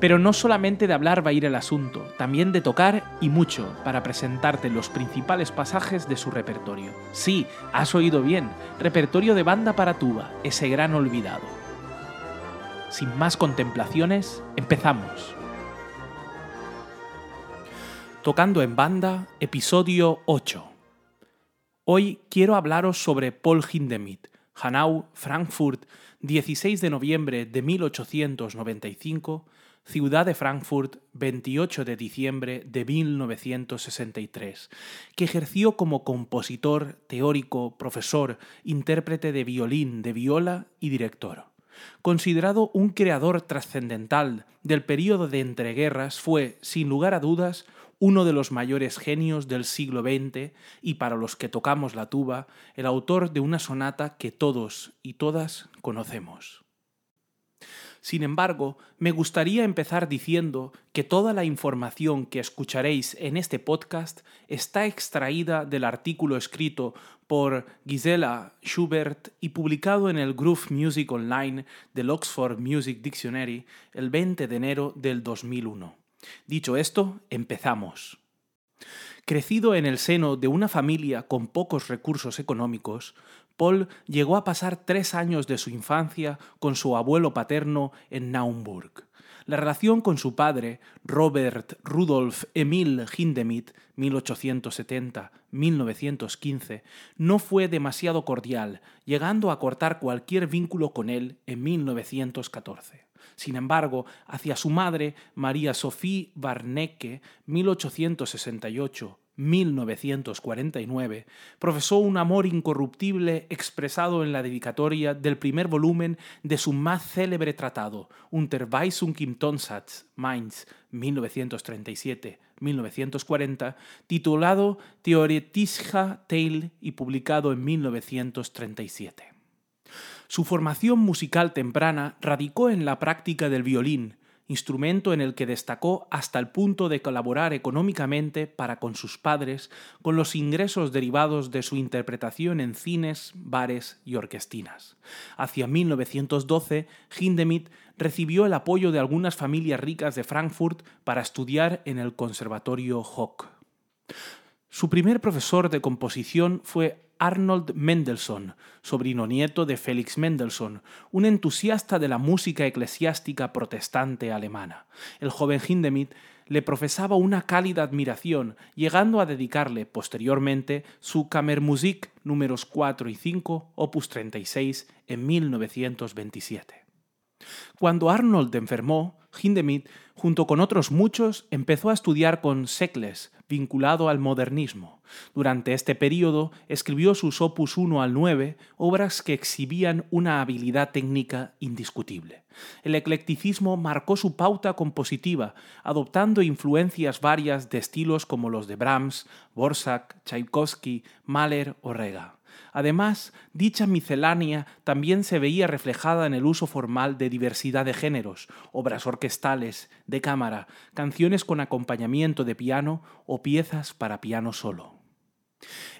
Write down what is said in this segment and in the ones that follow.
Pero no solamente de hablar va a ir el asunto, también de tocar y mucho para presentarte los principales pasajes de su repertorio. Sí, has oído bien, repertorio de banda para tuba, ese gran olvidado. Sin más contemplaciones, empezamos. Tocando en banda, episodio 8. Hoy quiero hablaros sobre Paul Hindemith, Hanau, Frankfurt, 16 de noviembre de 1895, Ciudad de Frankfurt, 28 de diciembre de 1963, que ejerció como compositor, teórico, profesor, intérprete de violín, de viola y director. Considerado un creador trascendental del período de entreguerras, fue, sin lugar a dudas, uno de los mayores genios del siglo XX y para los que tocamos la tuba, el autor de una sonata que todos y todas conocemos. Sin embargo, me gustaría empezar diciendo que toda la información que escucharéis en este podcast está extraída del artículo escrito por Gisela Schubert y publicado en el Groove Music Online del Oxford Music Dictionary el 20 de enero del 2001. Dicho esto, empezamos. Crecido en el seno de una familia con pocos recursos económicos, Paul llegó a pasar tres años de su infancia con su abuelo paterno en Naumburg. La relación con su padre, Robert Rudolf Emil Hindemith, 1870-1915, no fue demasiado cordial, llegando a cortar cualquier vínculo con él en 1914. Sin embargo, hacia su madre, María Sophie Barnecke, 1868 1949, profesó un amor incorruptible expresado en la dedicatoria del primer volumen de su más célebre tratado, Unterweisung im Tonsatz, Mainz, 1937-1940, titulado Theoretischer Teil y publicado en 1937. Su formación musical temprana radicó en la práctica del violín, instrumento en el que destacó hasta el punto de colaborar económicamente para con sus padres con los ingresos derivados de su interpretación en cines, bares y orquestinas. Hacia 1912, Hindemith recibió el apoyo de algunas familias ricas de Frankfurt para estudiar en el Conservatorio Hoch. Su primer profesor de composición fue Arnold Mendelssohn, sobrino nieto de Felix Mendelssohn, un entusiasta de la música eclesiástica protestante alemana. El joven Hindemith le profesaba una cálida admiración, llegando a dedicarle posteriormente su Kammermusik números 4 y 5, opus 36, en 1927. Cuando Arnold enfermó, Hindemith, junto con otros muchos, empezó a estudiar con Sekles, vinculado al modernismo. Durante este período escribió sus opus 1 al 9, obras que exhibían una habilidad técnica indiscutible. El eclecticismo marcó su pauta compositiva, adoptando influencias varias de estilos como los de Brahms, Borsak, Tchaikovsky, Mahler o Rega. Además, dicha miscelánea también se veía reflejada en el uso formal de diversidad de géneros, obras orquestales, de cámara, canciones con acompañamiento de piano o piezas para piano solo.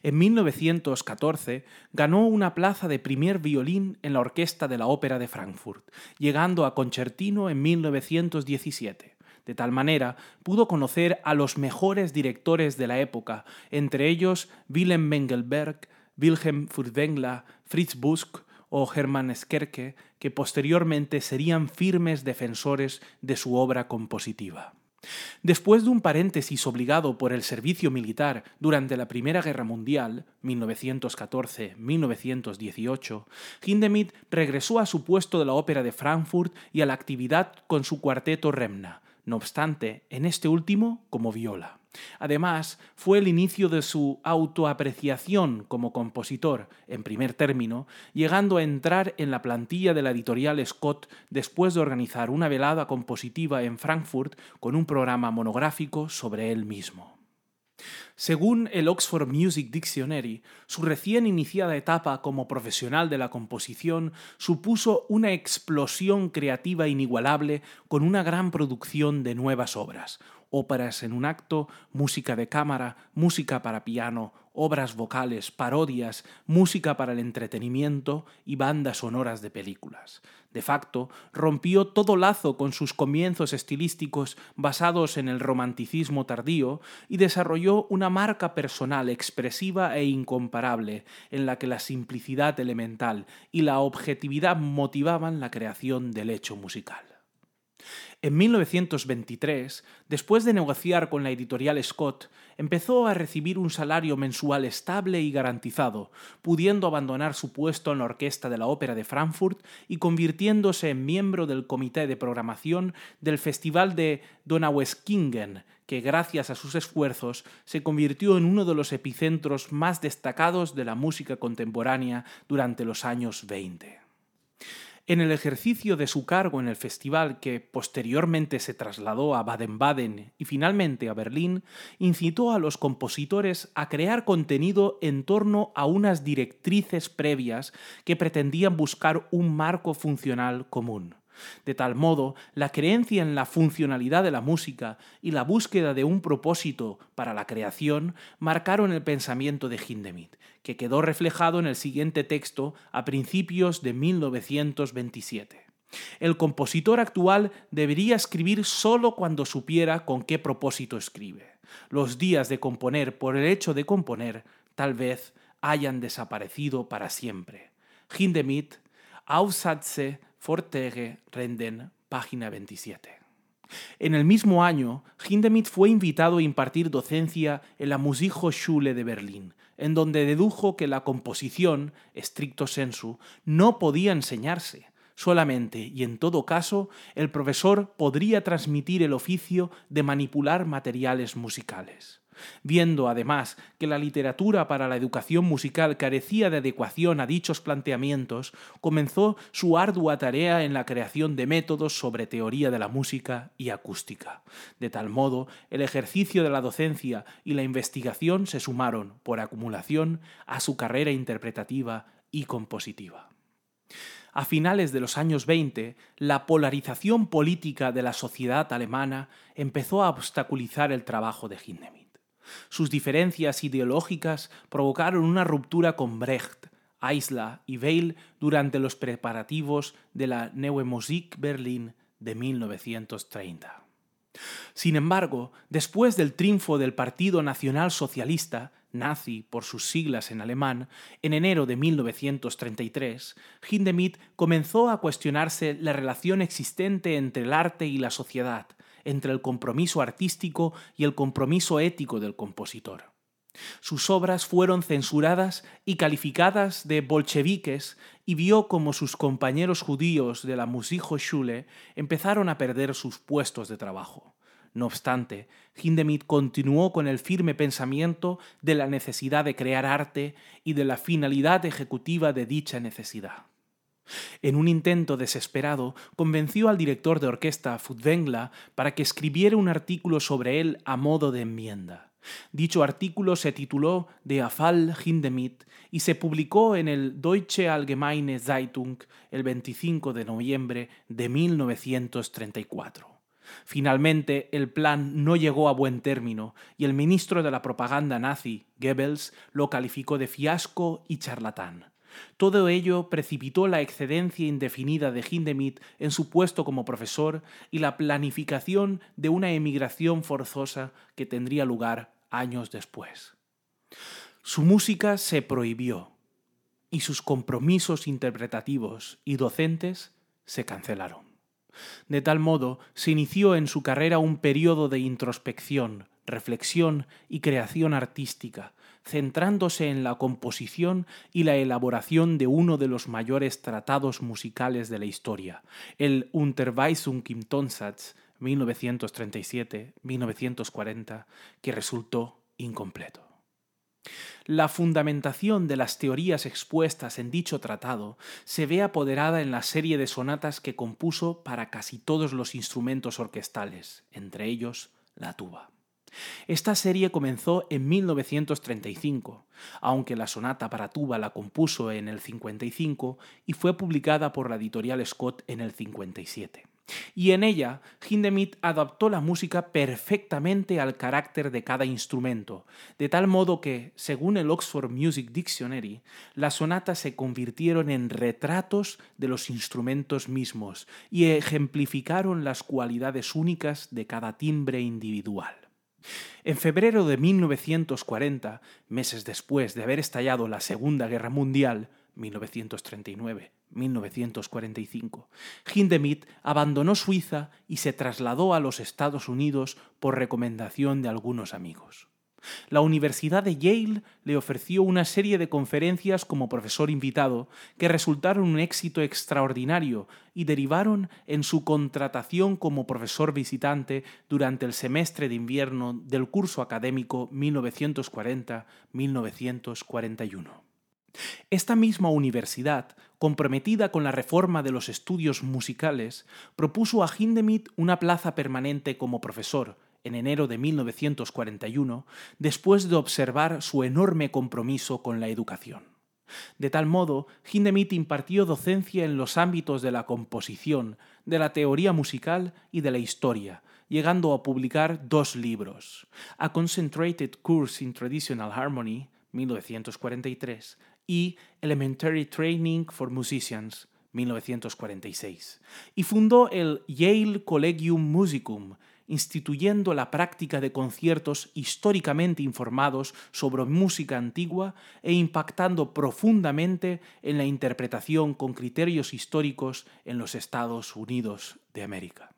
En 1914 ganó una plaza de primer violín en la Orquesta de la Ópera de Frankfurt, llegando a concertino en 1917. De tal manera, pudo conocer a los mejores directores de la época, entre ellos Wilhelm Mengelberg, Wilhelm Furtwängler, Fritz Busk o Hermann Skerke, que posteriormente serían firmes defensores de su obra compositiva. Después de un paréntesis obligado por el servicio militar durante la Primera Guerra Mundial, 1914-1918, Hindemith regresó a su puesto de la Ópera de Frankfurt y a la actividad con su cuarteto Remna, no obstante, en este último como viola. Además, fue el inicio de su autoapreciación como compositor, en primer término, llegando a entrar en la plantilla de la editorial Scott después de organizar una velada compositiva en Frankfurt con un programa monográfico sobre él mismo. Según el Oxford Music Dictionary, su recién iniciada etapa como profesional de la composición supuso una explosión creativa inigualable con una gran producción de nuevas obras, óperas en un acto, música de cámara, música para piano, obras vocales, parodias, música para el entretenimiento y bandas sonoras de películas. De facto, rompió todo lazo con sus comienzos estilísticos basados en el romanticismo tardío y desarrolló una marca personal expresiva e incomparable en la que la simplicidad elemental y la objetividad motivaban la creación del hecho musical. En 1923, después de negociar con la editorial Scott, empezó a recibir un salario mensual estable y garantizado, pudiendo abandonar su puesto en la orquesta de la Ópera de Frankfurt y convirtiéndose en miembro del comité de programación del Festival de Donaueschingen, que gracias a sus esfuerzos se convirtió en uno de los epicentros más destacados de la música contemporánea durante los años 20. En el ejercicio de su cargo en el festival, que posteriormente se trasladó a Baden-Baden y finalmente a Berlín, incitó a los compositores a crear contenido en torno a unas directrices previas que pretendían buscar un marco funcional común. De tal modo, la creencia en la funcionalidad de la música y la búsqueda de un propósito para la creación marcaron el pensamiento de Hindemith, que quedó reflejado en el siguiente texto a principios de 1927. El compositor actual debería escribir solo cuando supiera con qué propósito escribe. Los días de componer por el hecho de componer tal vez hayan desaparecido para siempre. Hindemith, Aufsätze Fortege Renden, página 27. En el mismo año, Hindemith fue invitado a impartir docencia en la Musikhochschule de Berlín, en donde dedujo que la composición, estricto sensu, no podía enseñarse. Solamente y en todo caso, el profesor podría transmitir el oficio de manipular materiales musicales. Viendo además que la literatura para la educación musical carecía de adecuación a dichos planteamientos, comenzó su ardua tarea en la creación de métodos sobre teoría de la música y acústica. De tal modo, el ejercicio de la docencia y la investigación se sumaron, por acumulación, a su carrera interpretativa y compositiva. A finales de los años 20, la polarización política de la sociedad alemana empezó a obstaculizar el trabajo de Hindemith. Sus diferencias ideológicas provocaron una ruptura con Brecht, Eisler y Weil durante los preparativos de la Neue Musik Berlin de 1930. Sin embargo, después del triunfo del Partido Nacional Socialista, nazi por sus siglas en alemán, en enero de 1933, Hindemith comenzó a cuestionarse la relación existente entre el arte y la sociedad, entre el compromiso artístico y el compromiso ético del compositor. Sus obras fueron censuradas y calificadas de bolcheviques y vio como sus compañeros judíos de la Musikhochschule empezaron a perder sus puestos de trabajo. No obstante, Hindemith continuó con el firme pensamiento de la necesidad de crear arte y de la finalidad ejecutiva de dicha necesidad. En un intento desesperado, convenció al director de orquesta Furtwängler para que escribiera un artículo sobre él a modo de enmienda. Dicho artículo se tituló De Afall Hindemith y se publicó en el Deutsche Allgemeine Zeitung el 25 de noviembre de 1934. Finalmente, el plan no llegó a buen término y el ministro de la propaganda nazi, Goebbels, lo calificó de fiasco y charlatán. Todo ello precipitó la excedencia indefinida de Hindemith en su puesto como profesor y la planificación de una emigración forzosa que tendría lugar años después. Su música se prohibió y sus compromisos interpretativos y docentes se cancelaron. De tal modo, se inició en su carrera un periodo de introspección, reflexión y creación artística, centrándose en la composición y la elaboración de uno de los mayores tratados musicales de la historia, el Unterweisung im Tonsatz 1937-1940, que resultó incompleto. La fundamentación de las teorías expuestas en dicho tratado se ve apoderada en la serie de sonatas que compuso para casi todos los instrumentos orquestales, entre ellos la tuba. Esta serie comenzó en 1935, aunque la sonata para tuba la compuso en el 55 y fue publicada por la editorial Scott en el 57 y en ella Hindemith adaptó la música perfectamente al carácter de cada instrumento, de tal modo que, según el Oxford Music Dictionary, las sonatas se convirtieron en retratos de los instrumentos mismos y ejemplificaron las cualidades únicas de cada timbre individual. En febrero de 1940, meses después de haber estallado la Segunda Guerra Mundial, 1939-1945, Hindemith abandonó Suiza y se trasladó a los Estados Unidos por recomendación de algunos amigos. La Universidad de Yale le ofreció una serie de conferencias como profesor invitado que resultaron un éxito extraordinario y derivaron en su contratación como profesor visitante durante el semestre de invierno del curso académico 1940-1941. Esta misma universidad, comprometida con la reforma de los estudios musicales, propuso a Hindemith una plaza permanente como profesor en enero de 1941, después de observar su enorme compromiso con la educación. De tal modo, Hindemith impartió docencia en los ámbitos de la composición, de la teoría musical y de la historia, llegando a publicar dos libros: A Concentrated Course in Traditional Harmony, 1943, y Elementary Training for Musicians, 1946, y fundó el Yale Collegium Musicum, instituyendo la práctica de conciertos históricamente informados sobre música antigua e impactando profundamente en la interpretación con criterios históricos en los Estados Unidos de América.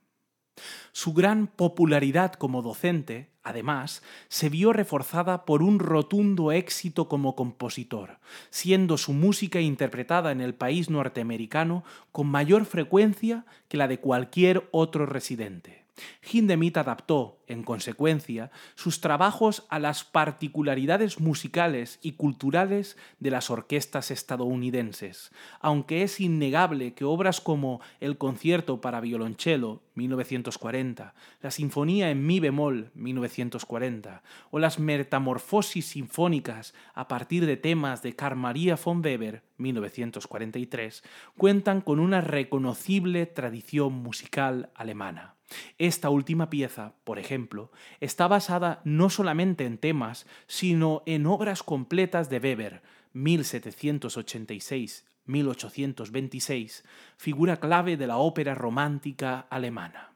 Su gran popularidad como docente, además, se vio reforzada por un rotundo éxito como compositor, siendo su música interpretada en el país norteamericano con mayor frecuencia que la de cualquier otro residente. Hindemith adaptó, en consecuencia, sus trabajos a las particularidades musicales y culturales de las orquestas estadounidenses, aunque es innegable que obras como el Concierto para violonchelo 1940, la Sinfonía en Mi bemol 1940 o las Metamorfosis sinfónicas a partir de temas de Carl Maria von Weber 1943 cuentan con una reconocible tradición musical alemana. Esta última pieza, por ejemplo, está basada no solamente en temas, sino en obras completas de Weber, 1786-1826, figura clave de la ópera romántica alemana.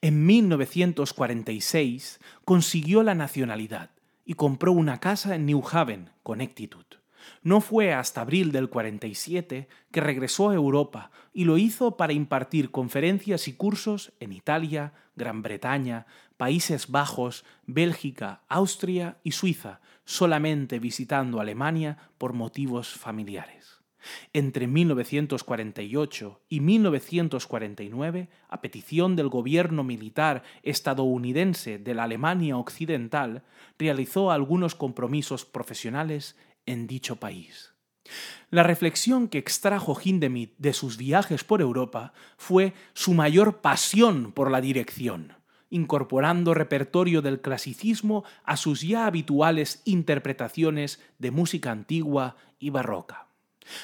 En 1946 consiguió la nacionalidad y compró una casa en New Haven, Connecticut. No fue hasta abril del 47 que regresó a Europa y lo hizo para impartir conferencias y cursos en Italia, Gran Bretaña, Países Bajos, Bélgica, Austria y Suiza, solamente visitando Alemania por motivos familiares. Entre 1948 y 1949, a petición del gobierno militar estadounidense de la Alemania Occidental, realizó algunos compromisos profesionales en dicho país. La reflexión que extrajo Hindemith de sus viajes por Europa fue su mayor pasión por la dirección, incorporando repertorio del clasicismo a sus ya habituales interpretaciones de música antigua y barroca.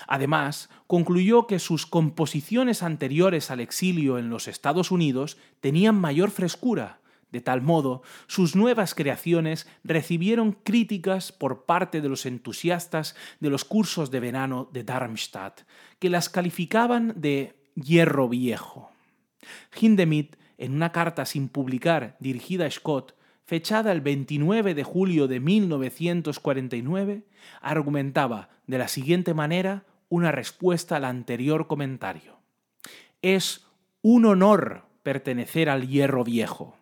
Además, concluyó que sus composiciones anteriores al exilio en los Estados Unidos tenían mayor frescura de tal modo, sus nuevas creaciones recibieron críticas por parte de los entusiastas de los cursos de verano de Darmstadt, que las calificaban de hierro viejo. Hindemith, en una carta sin publicar dirigida a Scott, fechada el 29 de julio de 1949, argumentaba de la siguiente manera una respuesta al anterior comentario. Es un honor pertenecer al hierro viejo.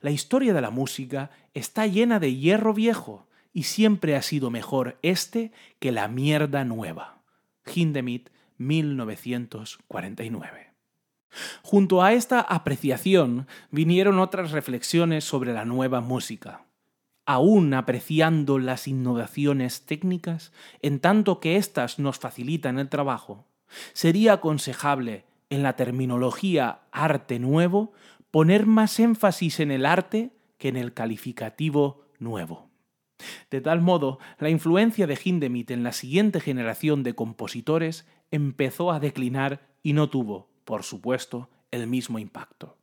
La historia de la música está llena de hierro viejo y siempre ha sido mejor este que la mierda nueva. Hindemith, 1949. Junto a esta apreciación vinieron otras reflexiones sobre la nueva música. Aún apreciando las innovaciones técnicas, en tanto que éstas nos facilitan el trabajo, sería aconsejable en la terminología arte nuevo poner más énfasis en el arte que en el calificativo nuevo. De tal modo, la influencia de Hindemith en la siguiente generación de compositores empezó a declinar y no tuvo, por supuesto, el mismo impacto.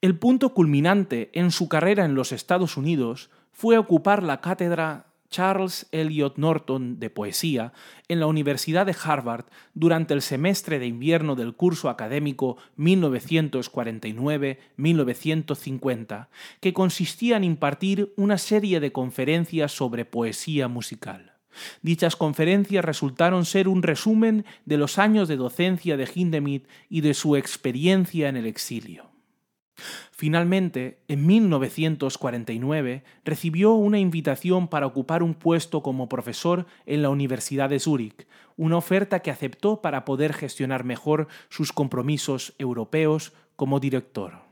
El punto culminante en su carrera en los Estados Unidos fue ocupar la cátedra Charles Eliot Norton de poesía en la Universidad de Harvard durante el semestre de invierno del curso académico 1949-1950, que consistía en impartir una serie de conferencias sobre poesía musical. Dichas conferencias resultaron ser un resumen de los años de docencia de Hindemith y de su experiencia en el exilio. Finalmente, en 1949, recibió una invitación para ocupar un puesto como profesor en la Universidad de Zúrich, una oferta que aceptó para poder gestionar mejor sus compromisos europeos como director.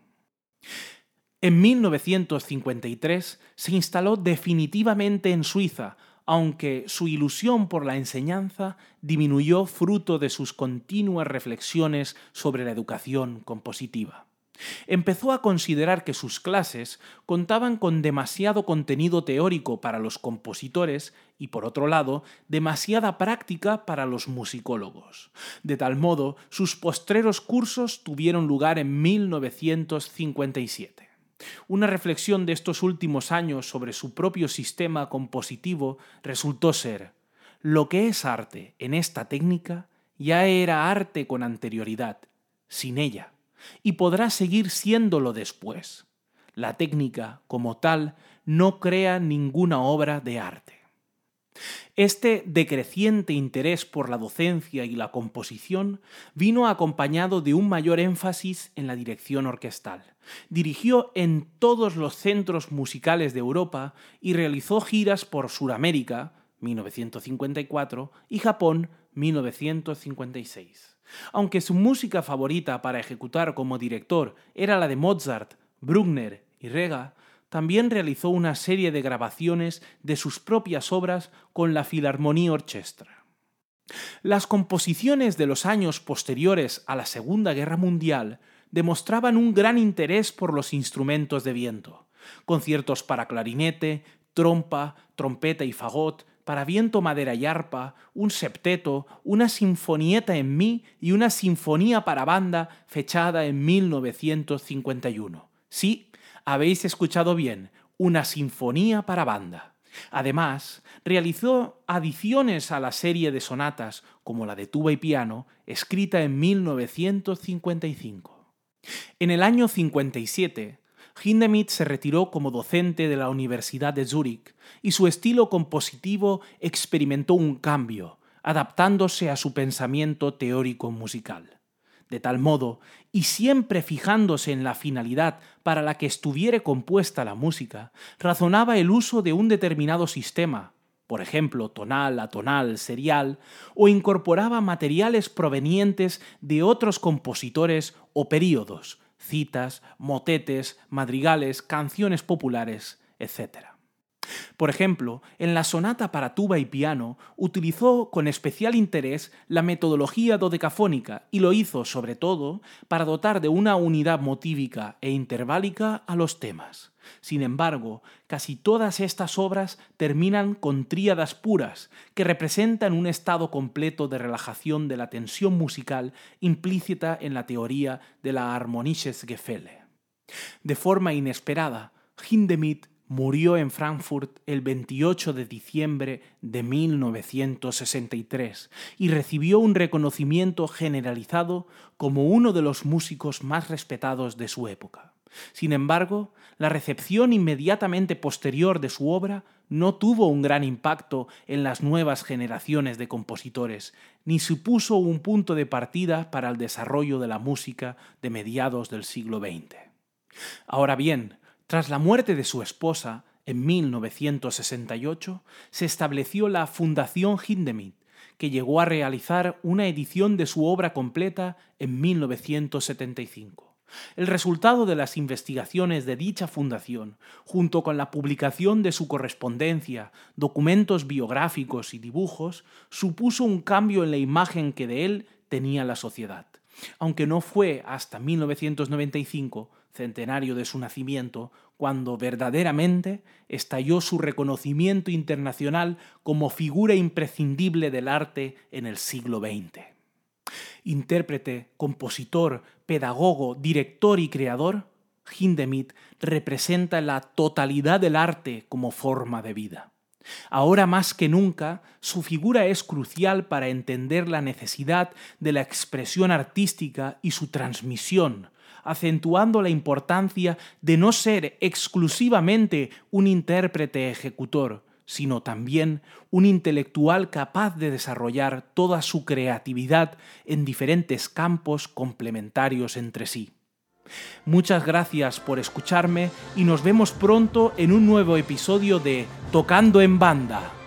En 1953 se instaló definitivamente en Suiza, aunque su ilusión por la enseñanza disminuyó fruto de sus continuas reflexiones sobre la educación compositiva. Empezó a considerar que sus clases contaban con demasiado contenido teórico para los compositores y, por otro lado, demasiada práctica para los musicólogos. De tal modo, sus postreros cursos tuvieron lugar en 1957. Una reflexión de estos últimos años sobre su propio sistema compositivo resultó ser lo que es arte en esta técnica ya era arte con anterioridad, sin ella y podrá seguir siéndolo después. La técnica, como tal, no crea ninguna obra de arte. Este decreciente interés por la docencia y la composición vino acompañado de un mayor énfasis en la dirección orquestal. Dirigió en todos los centros musicales de Europa y realizó giras por Suramérica, 1954, y Japón, 1956. Aunque su música favorita para ejecutar como director era la de Mozart, Bruckner y Rega, también realizó una serie de grabaciones de sus propias obras con la Philharmonie Orchestra. Las composiciones de los años posteriores a la Segunda Guerra Mundial demostraban un gran interés por los instrumentos de viento, conciertos para clarinete, trompa, trompeta y fagot, para viento, madera y arpa, un septeto, una sinfonieta en mi y una sinfonía para banda fechada en 1951. Sí, habéis escuchado bien, una sinfonía para banda. Además, realizó adiciones a la serie de sonatas, como la de tuba y piano, escrita en 1955. En el año 57, Hindemith se retiró como docente de la Universidad de Zúrich y su estilo compositivo experimentó un cambio, adaptándose a su pensamiento teórico musical. De tal modo, y siempre fijándose en la finalidad para la que estuviere compuesta la música, razonaba el uso de un determinado sistema, por ejemplo, tonal, atonal, serial, o incorporaba materiales provenientes de otros compositores o períodos, citas, motetes, madrigales, canciones populares, etc. Por ejemplo, en la sonata para tuba y piano utilizó con especial interés la metodología dodecafónica y lo hizo, sobre todo, para dotar de una unidad motívica e interválica a los temas. Sin embargo, casi todas estas obras terminan con tríadas puras, que representan un estado completo de relajación de la tensión musical implícita en la teoría de la Harmonisches Gefälle. De forma inesperada, Hindemith murió en Frankfurt el 28 de diciembre de 1963 y recibió un reconocimiento generalizado como uno de los músicos más respetados de su época. Sin embargo, la recepción inmediatamente posterior de su obra no tuvo un gran impacto en las nuevas generaciones de compositores, ni supuso un punto de partida para el desarrollo de la música de mediados del siglo XX. Ahora bien, tras la muerte de su esposa, en 1968, se estableció la Fundación Hindemith, que llegó a realizar una edición de su obra completa en 1975. El resultado de las investigaciones de dicha fundación, junto con la publicación de su correspondencia, documentos biográficos y dibujos, supuso un cambio en la imagen que de él tenía la sociedad. aunque no fue hasta 1995, centenario de su nacimiento, cuando verdaderamente estalló su reconocimiento internacional como figura imprescindible del arte en el siglo XX. Intérprete, compositor, pedagogo, director y creador, Hindemith representa la totalidad del arte como forma de vida. Ahora más que nunca, su figura es crucial para entender la necesidad de la expresión artística y su transmisión, acentuando la importancia de no ser exclusivamente un intérprete ejecutor, sino también un intelectual capaz de desarrollar toda su creatividad en diferentes campos complementarios entre sí. Muchas gracias por escucharme y nos vemos pronto en un nuevo episodio de Tocando en Banda.